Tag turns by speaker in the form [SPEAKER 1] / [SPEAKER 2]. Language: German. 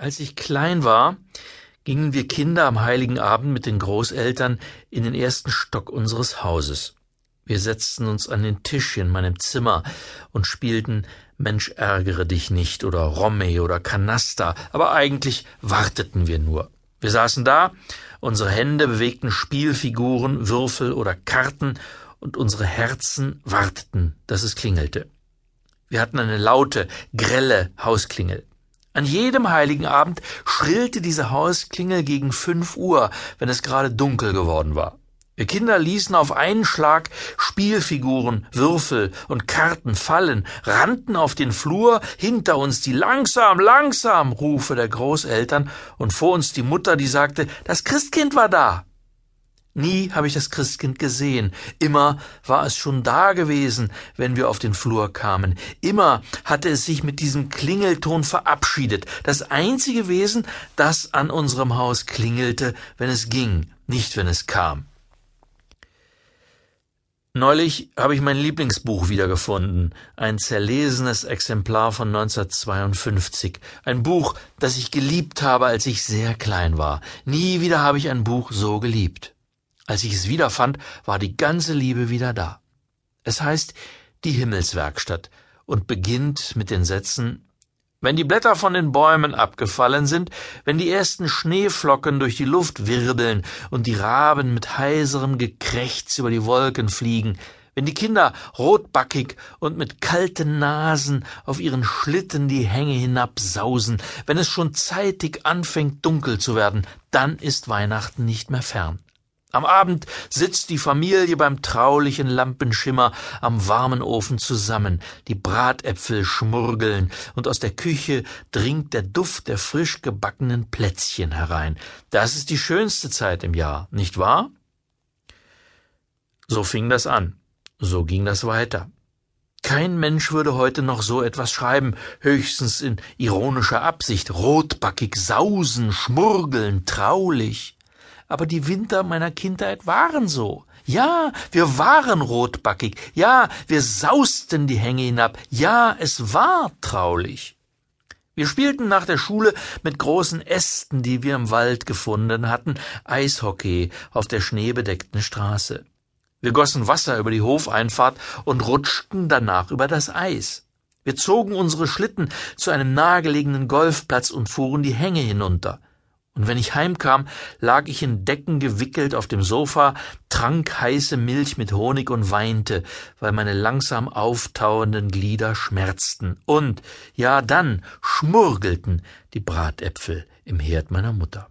[SPEAKER 1] Als ich klein war, gingen wir Kinder am heiligen Abend mit den Großeltern in den ersten Stock unseres Hauses. Wir setzten uns an den Tisch in meinem Zimmer und spielten Mensch ärgere dich nicht oder Romme oder Kanasta, aber eigentlich warteten wir nur. Wir saßen da, unsere Hände bewegten Spielfiguren, Würfel oder Karten und unsere Herzen warteten, dass es klingelte. Wir hatten eine laute, grelle Hausklingel. An jedem heiligen Abend schrillte diese Hausklingel gegen fünf Uhr, wenn es gerade dunkel geworden war. Wir Kinder ließen auf einen Schlag Spielfiguren, Würfel und Karten fallen, rannten auf den Flur, hinter uns die langsam, langsam Rufe der Großeltern und vor uns die Mutter, die sagte, das Christkind war da. Nie habe ich das Christkind gesehen. Immer war es schon da gewesen, wenn wir auf den Flur kamen. Immer hatte es sich mit diesem Klingelton verabschiedet. Das einzige Wesen, das an unserem Haus klingelte, wenn es ging, nicht wenn es kam. Neulich habe ich mein Lieblingsbuch wiedergefunden, ein zerlesenes Exemplar von 1952, ein Buch, das ich geliebt habe, als ich sehr klein war. Nie wieder habe ich ein Buch so geliebt. Als ich es wiederfand, war die ganze Liebe wieder da. Es heißt Die Himmelswerkstatt und beginnt mit den Sätzen wenn die Blätter von den Bäumen abgefallen sind, wenn die ersten Schneeflocken durch die Luft wirbeln und die Raben mit heiserem Gekrächz über die Wolken fliegen, wenn die Kinder rotbackig und mit kalten Nasen auf ihren Schlitten die Hänge hinabsausen, wenn es schon zeitig anfängt dunkel zu werden, dann ist Weihnachten nicht mehr fern. Am Abend sitzt die Familie beim traulichen Lampenschimmer am warmen Ofen zusammen, die Bratäpfel schmurgeln, und aus der Küche dringt der Duft der frisch gebackenen Plätzchen herein. Das ist die schönste Zeit im Jahr, nicht wahr? So fing das an, so ging das weiter. Kein Mensch würde heute noch so etwas schreiben, höchstens in ironischer Absicht, rotbackig, sausen, schmurgeln, traulich aber die Winter meiner Kindheit waren so. Ja, wir waren rotbackig. Ja, wir sausten die Hänge hinab. Ja, es war traulich. Wir spielten nach der Schule mit großen Ästen, die wir im Wald gefunden hatten, Eishockey auf der schneebedeckten Straße. Wir gossen Wasser über die Hofeinfahrt und rutschten danach über das Eis. Wir zogen unsere Schlitten zu einem nahegelegenen Golfplatz und fuhren die Hänge hinunter. Und wenn ich heimkam, lag ich in Decken gewickelt auf dem Sofa, trank heiße Milch mit Honig und weinte, weil meine langsam auftauenden Glieder schmerzten. Und, ja, dann schmurgelten die Bratäpfel im Herd meiner Mutter.